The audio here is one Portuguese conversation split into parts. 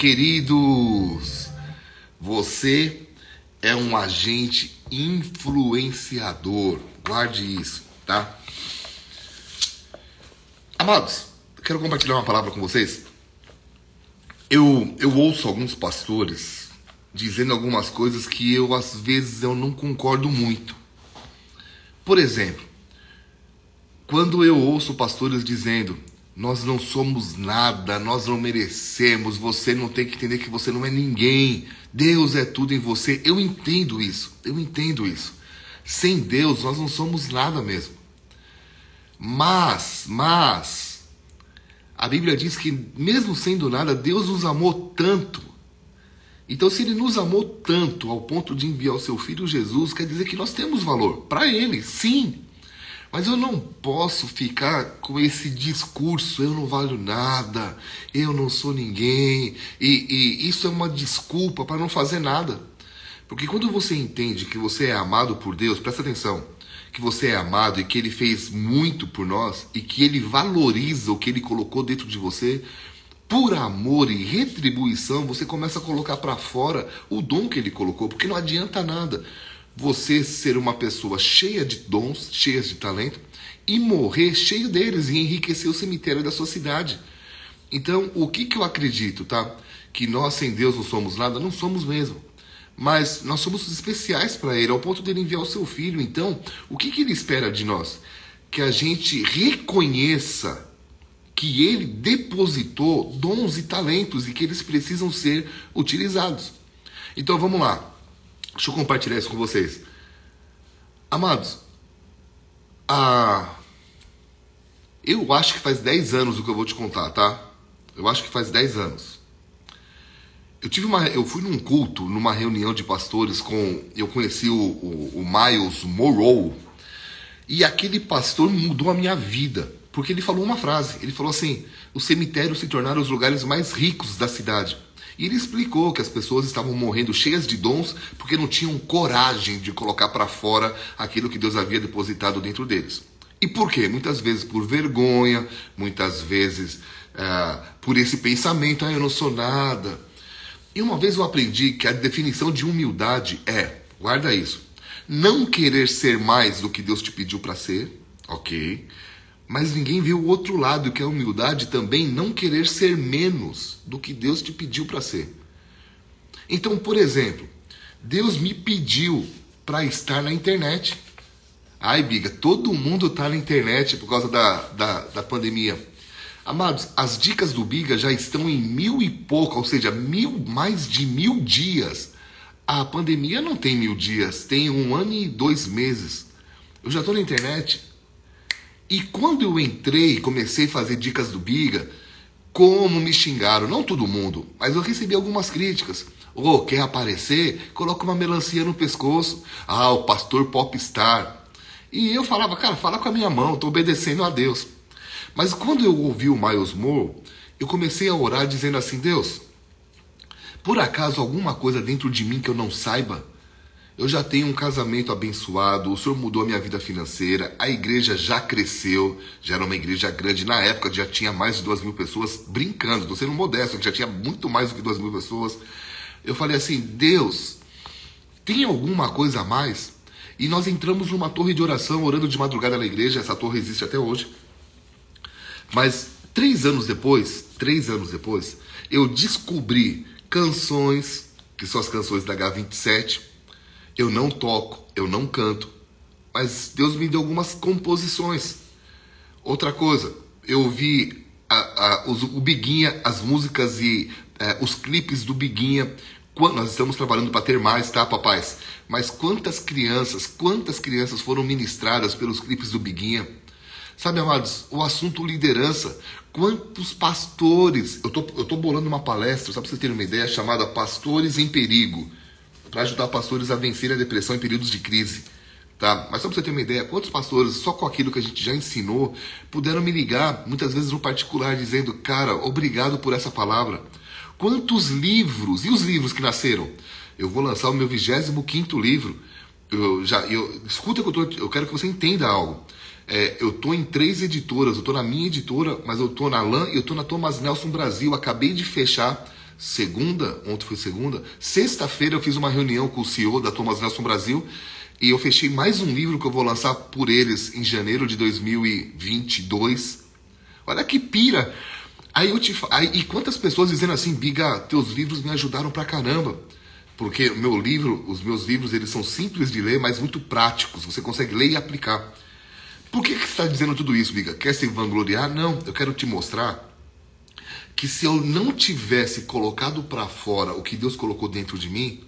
Queridos, você é um agente influenciador. Guarde isso, tá? Amados, quero compartilhar uma palavra com vocês. Eu, eu ouço alguns pastores dizendo algumas coisas que eu às vezes eu não concordo muito. Por exemplo, quando eu ouço pastores dizendo: "Nós não somos nada, nós não merecemos, você não tem que entender que você não é ninguém. Deus é tudo em você". Eu entendo isso. Eu entendo isso. Sem Deus nós não somos nada mesmo. Mas, mas, a Bíblia diz que, mesmo sendo nada, Deus nos amou tanto. Então, se Ele nos amou tanto ao ponto de enviar o seu Filho Jesus, quer dizer que nós temos valor. Para Ele, sim. Mas eu não posso ficar com esse discurso, eu não valho nada, eu não sou ninguém, e, e isso é uma desculpa para não fazer nada. Porque quando você entende que você é amado por Deus, presta atenção, que você é amado e que ele fez muito por nós e que ele valoriza o que ele colocou dentro de você, por amor e retribuição, você começa a colocar para fora o dom que ele colocou, porque não adianta nada você ser uma pessoa cheia de dons, cheia de talento e morrer cheio deles e enriquecer o cemitério da sua cidade. Então, o que, que eu acredito, tá? Que nós sem Deus não somos nada, não somos mesmo mas nós somos especiais para Ele, ao ponto de Ele enviar o seu Filho. Então, o que, que Ele espera de nós? Que a gente reconheça que Ele depositou dons e talentos e que eles precisam ser utilizados. Então, vamos lá. Deixa eu compartilhar isso com vocês. Amados, a... eu acho que faz 10 anos o que eu vou te contar, tá? Eu acho que faz 10 anos. Eu tive uma, eu fui num culto, numa reunião de pastores com, eu conheci o, o, o Miles Morrow e aquele pastor mudou a minha vida porque ele falou uma frase. Ele falou assim: os cemitérios se tornaram os lugares mais ricos da cidade. E ele explicou que as pessoas estavam morrendo cheias de dons porque não tinham coragem de colocar para fora aquilo que Deus havia depositado dentro deles. E por quê? Muitas vezes por vergonha, muitas vezes uh, por esse pensamento: ah, eu não sou nada. E uma vez eu aprendi que a definição de humildade é, guarda isso, não querer ser mais do que Deus te pediu para ser, ok? Mas ninguém vê o outro lado, que é a humildade também não querer ser menos do que Deus te pediu para ser. Então, por exemplo, Deus me pediu para estar na internet. Ai, Biga, todo mundo está na internet por causa da, da, da pandemia. Amados, as dicas do Biga já estão em mil e pouco, ou seja, mil, mais de mil dias. A pandemia não tem mil dias, tem um ano e dois meses. Eu já estou na internet. E quando eu entrei e comecei a fazer dicas do Biga, como me xingaram, não todo mundo, mas eu recebi algumas críticas. Ô, oh, quer aparecer? Coloca uma melancia no pescoço. Ah, o pastor popstar. E eu falava, cara, fala com a minha mão, estou obedecendo a Deus. Mas quando eu ouvi o Miles Moore, eu comecei a orar dizendo assim: Deus, por acaso alguma coisa dentro de mim que eu não saiba? Eu já tenho um casamento abençoado, o Senhor mudou a minha vida financeira, a igreja já cresceu, já era uma igreja grande. Na época já tinha mais de duas mil pessoas brincando, estou sendo modesto, já tinha muito mais do que duas mil pessoas. Eu falei assim: Deus, tem alguma coisa a mais? E nós entramos numa torre de oração, orando de madrugada na igreja, essa torre existe até hoje. Mas três anos depois, três anos depois, eu descobri canções, que são as canções da H27. Eu não toco, eu não canto, mas Deus me deu algumas composições. Outra coisa, eu vi a, a, os, o Biguinha, as músicas e é, os clipes do Biguinha. Nós estamos trabalhando para ter mais, tá, papais? Mas quantas crianças, quantas crianças foram ministradas pelos clipes do Biguinha? Sabe, amados, o assunto liderança. Quantos pastores. Eu tô, eu tô bolando uma palestra, só para vocês terem uma ideia, chamada Pastores em Perigo para ajudar pastores a vencer a depressão em períodos de crise. Tá? Mas só para você ter uma ideia, quantos pastores, só com aquilo que a gente já ensinou, puderam me ligar, muitas vezes no particular, dizendo: Cara, obrigado por essa palavra. Quantos livros, e os livros que nasceram? Eu vou lançar o meu 25 livro. Eu já, eu, escuta que eu, tô, eu quero que você entenda algo. É, eu tô em três editoras, eu tô na minha editora, mas eu tô na LAN e eu tô na Thomas Nelson Brasil. Acabei de fechar segunda, ontem foi segunda, sexta-feira eu fiz uma reunião com o CEO da Thomas Nelson Brasil e eu fechei mais um livro que eu vou lançar por eles em janeiro de 2022. Olha que pira! Aí eu te aí, e quantas pessoas dizendo assim, Biga, teus livros me ajudaram pra caramba. Porque meu livro, os meus livros, eles são simples de ler, mas muito práticos. Você consegue ler e aplicar. Por que, que você está dizendo tudo isso, Biga? Quer se vangloriar? Não, eu quero te mostrar que se eu não tivesse colocado para fora o que Deus colocou dentro de mim,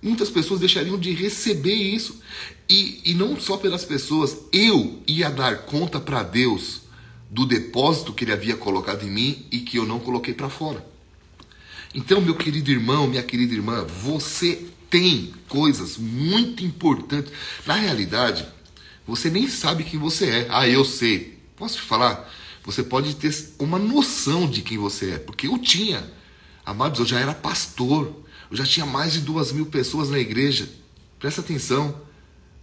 muitas pessoas deixariam de receber isso. E, e não só pelas pessoas, eu ia dar conta para Deus do depósito que Ele havia colocado em mim e que eu não coloquei para fora. Então, meu querido irmão, minha querida irmã, você tem coisas muito importantes. Na realidade, você nem sabe quem você é. Ah, eu sei. Posso te falar? Você pode ter uma noção de quem você é, porque eu tinha. Amados, eu já era pastor, eu já tinha mais de duas mil pessoas na igreja. Presta atenção,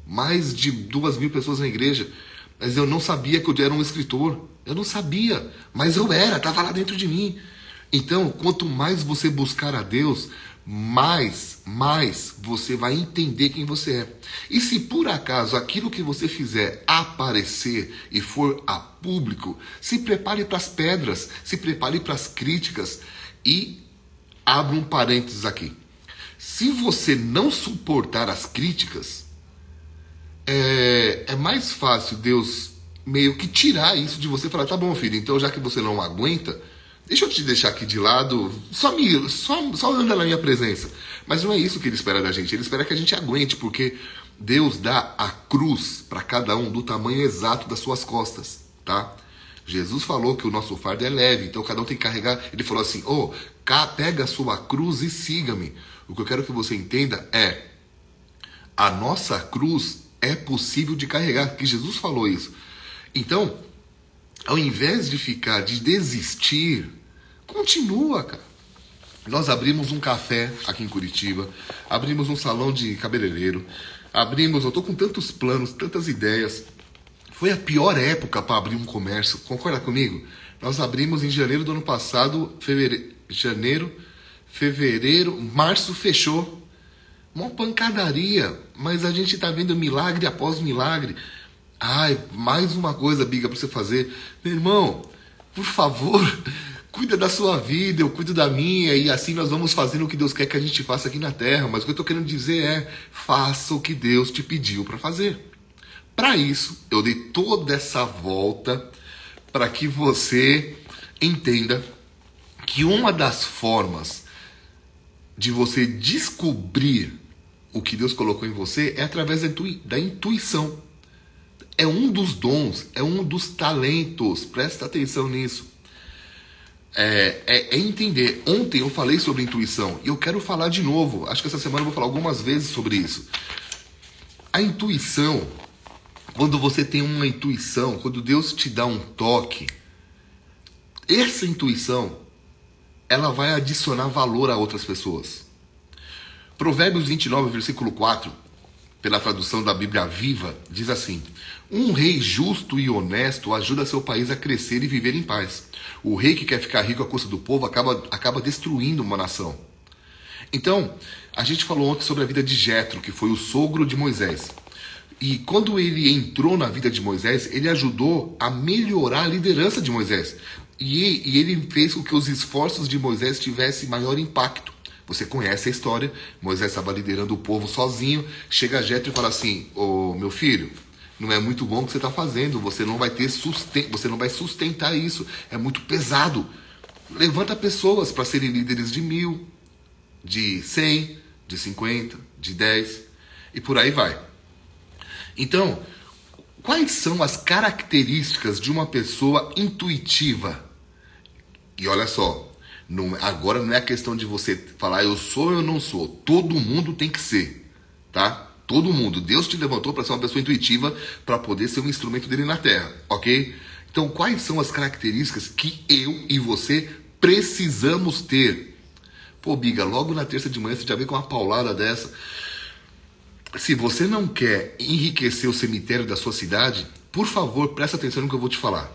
mais de duas mil pessoas na igreja. Mas eu não sabia que eu era um escritor. Eu não sabia, mas eu era, estava lá dentro de mim. Então, quanto mais você buscar a Deus, mais, mais você vai entender quem você é. E se por acaso aquilo que você fizer aparecer e for a público, se prepare para as pedras, se prepare para as críticas e abra um parênteses aqui. Se você não suportar as críticas, é, é mais fácil Deus meio que tirar isso de você e falar: tá bom, filho, então já que você não aguenta Deixa eu te deixar aqui de lado, só me, só, só anda na minha presença. Mas não é isso que ele espera da gente. Ele espera que a gente aguente, porque Deus dá a cruz para cada um do tamanho exato das suas costas, tá? Jesus falou que o nosso fardo é leve, então cada um tem que carregar. Ele falou assim: "Oh, cá, pega a sua cruz e siga-me". O que eu quero que você entenda é a nossa cruz é possível de carregar, que Jesus falou isso. Então, ao invés de ficar, de desistir, continua, cara. Nós abrimos um café aqui em Curitiba, abrimos um salão de cabeleireiro, abrimos, eu tô com tantos planos, tantas ideias. Foi a pior época para abrir um comércio, concorda comigo? Nós abrimos em janeiro do ano passado, fevereiro, janeiro, fevereiro, março fechou. Uma pancadaria, mas a gente está vendo milagre após milagre. Ai, mais uma coisa, Biga, para você fazer. Meu irmão, por favor, cuida da sua vida, eu cuido da minha, e assim nós vamos fazendo o que Deus quer que a gente faça aqui na terra. Mas o que eu estou querendo dizer é: faça o que Deus te pediu para fazer. Para isso, eu dei toda essa volta para que você entenda que uma das formas de você descobrir o que Deus colocou em você é através da intuição. É um dos dons, é um dos talentos. Presta atenção nisso. É, é, é, entender. Ontem eu falei sobre intuição e eu quero falar de novo. Acho que essa semana eu vou falar algumas vezes sobre isso. A intuição, quando você tem uma intuição, quando Deus te dá um toque, essa intuição, ela vai adicionar valor a outras pessoas. Provérbios 29, versículo 4, pela tradução da Bíblia Viva, diz assim: um rei justo e honesto ajuda seu país a crescer e viver em paz. O rei que quer ficar rico à custa do povo acaba, acaba destruindo uma nação. Então, a gente falou ontem sobre a vida de Jetro, que foi o sogro de Moisés. E quando ele entrou na vida de Moisés, ele ajudou a melhorar a liderança de Moisés. E, e ele fez com que os esforços de Moisés tivessem maior impacto. Você conhece a história. Moisés estava liderando o povo sozinho. Chega Jetro e fala assim: Ô meu filho, não é muito bom o que você está fazendo. Você não vai ter sustento, você não vai sustentar isso. É muito pesado. Levanta pessoas para serem líderes de mil, de cem, de cinquenta, de dez e por aí vai. Então, quais são as características de uma pessoa intuitiva? E olha só, não, agora não é a questão de você falar eu sou ou eu não sou. Todo mundo tem que ser, tá? Todo mundo. Deus te levantou para ser uma pessoa intuitiva para poder ser um instrumento dele na terra, ok? Então, quais são as características que eu e você precisamos ter? Pô, Biga, logo na terça de manhã você já vem com uma paulada dessa. Se você não quer enriquecer o cemitério da sua cidade, por favor, presta atenção no que eu vou te falar.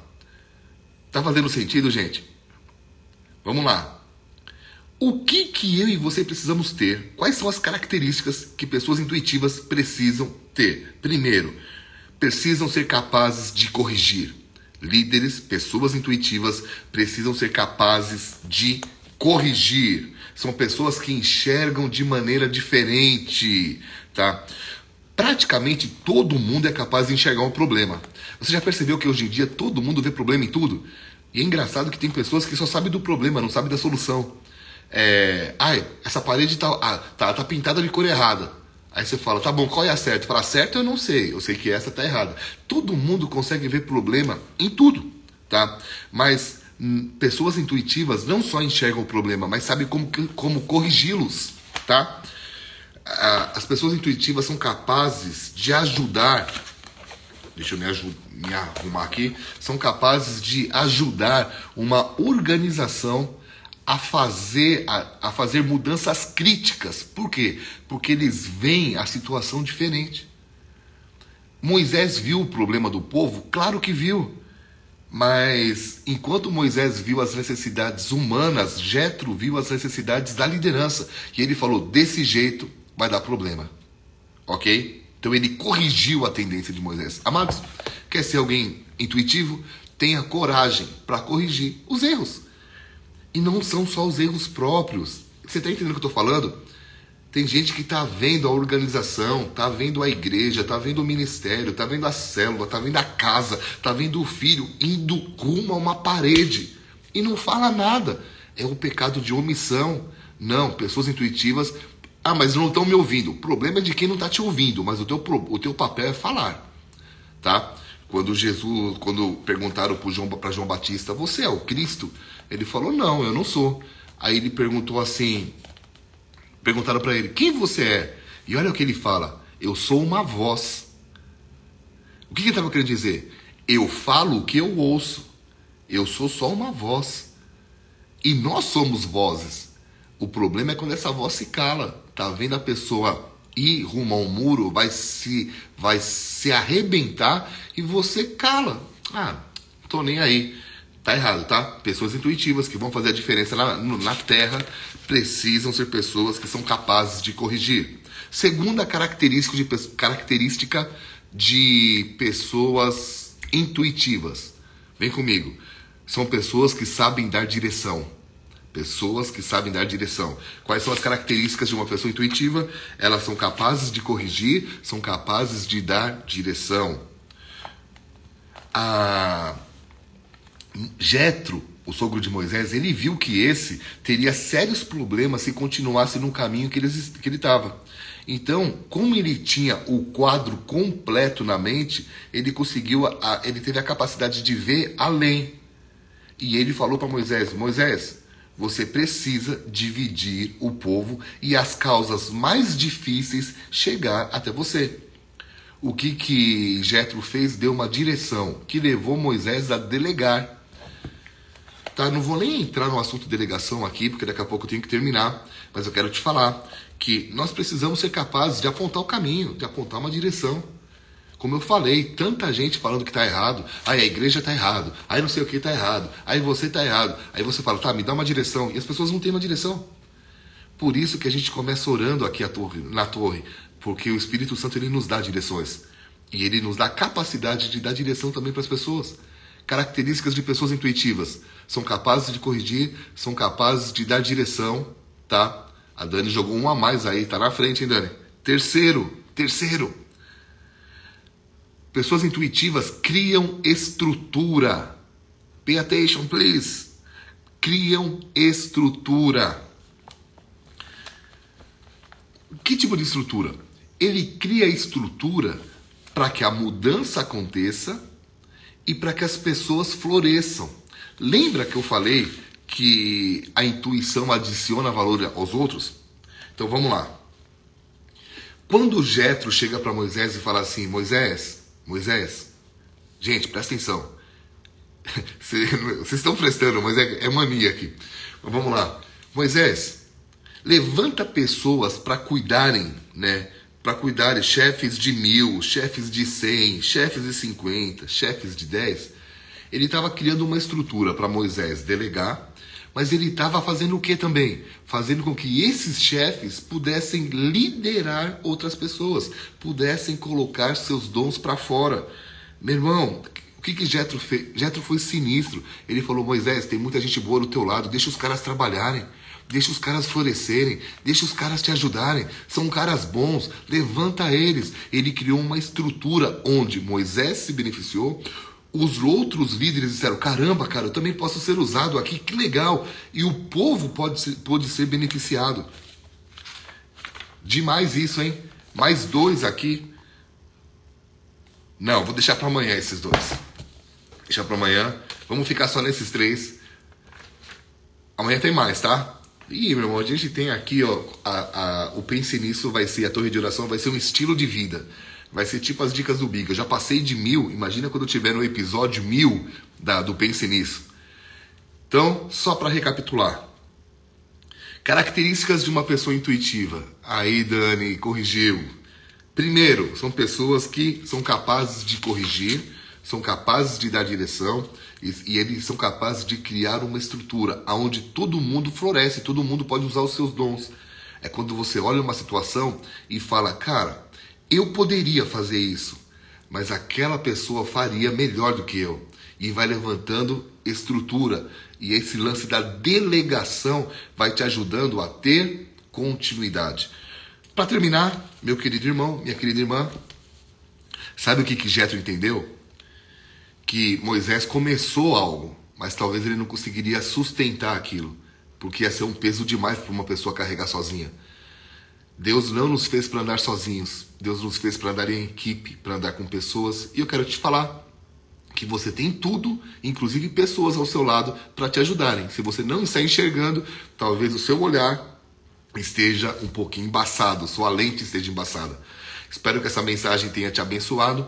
Tá fazendo sentido, gente? Vamos lá. O que que eu e você precisamos ter? Quais são as características que pessoas intuitivas precisam ter? Primeiro, precisam ser capazes de corrigir. Líderes, pessoas intuitivas precisam ser capazes de corrigir. São pessoas que enxergam de maneira diferente, tá? Praticamente todo mundo é capaz de enxergar um problema. Você já percebeu que hoje em dia todo mundo vê problema em tudo? E é engraçado que tem pessoas que só sabem do problema, não sabem da solução. É, ai, essa parede tá, ah, tá, tá pintada de cor errada. Aí você fala, tá bom, qual é a certa? Fala, certa eu não sei, eu sei que essa tá errada. Todo mundo consegue ver problema em tudo, tá? Mas hum, pessoas intuitivas não só enxergam o problema, mas sabem como, como corrigi-los, tá? As pessoas intuitivas são capazes de ajudar, deixa eu me, me arrumar aqui, são capazes de ajudar uma organização a fazer, a, a fazer mudanças críticas. Por quê? Porque eles veem a situação diferente. Moisés viu o problema do povo? Claro que viu. Mas enquanto Moisés viu as necessidades humanas, Jetro viu as necessidades da liderança. E ele falou: desse jeito vai dar problema. Ok? Então ele corrigiu a tendência de Moisés. Amados, quer ser alguém intuitivo? Tenha coragem para corrigir os erros. E não são só os erros próprios. Você está entendendo o que eu estou falando? Tem gente que está vendo a organização, está vendo a igreja, está vendo o ministério, está vendo a célula, está vendo a casa, está vendo o filho indo rumo a uma parede e não fala nada. É o pecado de omissão. Não, pessoas intuitivas. Ah, mas não estão me ouvindo. O problema é de quem não está te ouvindo, mas o teu, o teu papel é falar. Tá? Quando Jesus, quando perguntaram para João, João Batista, você é o Cristo? Ele falou: Não, eu não sou. Aí ele perguntou assim: Perguntaram para ele: Quem você é? E olha o que ele fala: Eu sou uma voz. O que ele estava querendo dizer? Eu falo o que eu ouço. Eu sou só uma voz. E nós somos vozes. O problema é quando essa voz se cala. Tá vendo a pessoa ir rumo a um muro, vai se, vai se arrebentar e você cala. Ah, tô nem aí. Tá errado, tá? Pessoas intuitivas que vão fazer a diferença na, na Terra precisam ser pessoas que são capazes de corrigir. Segunda característica de, característica de pessoas intuitivas. Vem comigo. São pessoas que sabem dar direção. Pessoas que sabem dar direção. Quais são as características de uma pessoa intuitiva? Elas são capazes de corrigir, são capazes de dar direção. A Jetro, o sogro de Moisés, ele viu que esse teria sérios problemas se continuasse no caminho que ele estava. Então, como ele tinha o quadro completo na mente, ele conseguiu, a, ele teve a capacidade de ver além. E ele falou para Moisés: Moisés, você precisa dividir o povo e as causas mais difíceis chegar até você. O que que Jetro fez deu uma direção que levou Moisés a delegar Tá? Não vou nem entrar no assunto delegação aqui, porque daqui a pouco eu tenho que terminar, mas eu quero te falar que nós precisamos ser capazes de apontar o caminho, de apontar uma direção. Como eu falei, tanta gente falando que está errado, aí a igreja está errado, aí não sei o que está errado, aí você está errado, aí você fala, tá, me dá uma direção, e as pessoas não têm uma direção. Por isso que a gente começa orando aqui torre, na torre, porque o Espírito Santo ele nos dá direções. E ele nos dá capacidade de dar direção também para as pessoas. Características de pessoas intuitivas são capazes de corrigir, são capazes de dar direção, tá? A Dani jogou um a mais aí, tá na frente, hein, Dani? Terceiro, terceiro. Pessoas intuitivas criam estrutura. Pay attention, please. Criam estrutura. Que tipo de estrutura? Ele cria estrutura para que a mudança aconteça e para que as pessoas floresçam. Lembra que eu falei que a intuição adiciona valor aos outros? Então vamos lá. Quando Jetro chega para Moisés e fala assim: Moisés, Moisés, gente, presta atenção. Vocês estão prestando, mas é, é mania aqui. Mas vamos lá. Moisés, levanta pessoas para cuidarem, né? Para cuidarem, chefes de mil, chefes de cem, chefes de cinquenta, chefes de dez ele estava criando uma estrutura para Moisés delegar, Mas ele estava fazendo o que também? Fazendo com que esses chefes pudessem liderar outras pessoas, pudessem colocar seus dons para fora. Meu irmão, o que que Jetro fez? Jetro foi sinistro. Ele falou: Moisés, tem muita gente boa do teu lado, deixa os caras trabalharem. Deixa os caras florescerem, deixa os caras te ajudarem. São caras bons, levanta eles. Ele criou uma estrutura onde Moisés se beneficiou, os outros líderes disseram: caramba, cara, eu também posso ser usado aqui, que legal. E o povo pode ser, pode ser beneficiado. Demais isso, hein? Mais dois aqui. Não, vou deixar para amanhã esses dois. Deixar para amanhã. Vamos ficar só nesses três. Amanhã tem mais, tá? Ih, meu irmão, a gente tem aqui, ó, a, a, o Pense Nisso vai ser, a torre de oração vai ser um estilo de vida. Vai ser tipo as dicas do Big. Eu já passei de mil, imagina quando eu tiver no episódio mil da, do Pense Nisso. Então, só para recapitular. Características de uma pessoa intuitiva. Aí, Dani, corrigiu. Primeiro, são pessoas que são capazes de corrigir, são capazes de dar direção, e, e, eles são capazes de criar uma estrutura onde todo mundo floresce, todo mundo pode usar os seus dons. É quando você olha uma situação e fala, cara, eu poderia fazer isso, mas aquela pessoa faria melhor do que eu. E vai levantando estrutura. E esse lance da delegação vai te ajudando a ter continuidade. Para terminar, meu querido irmão, minha querida irmã, sabe o que, que Jetro entendeu? que Moisés começou algo, mas talvez ele não conseguiria sustentar aquilo, porque ia ser um peso demais para uma pessoa carregar sozinha. Deus não nos fez para andar sozinhos, Deus nos fez para andar em equipe, para andar com pessoas, e eu quero te falar que você tem tudo, inclusive pessoas ao seu lado, para te ajudarem. Se você não está enxergando, talvez o seu olhar esteja um pouquinho embaçado, sua lente esteja embaçada. Espero que essa mensagem tenha te abençoado.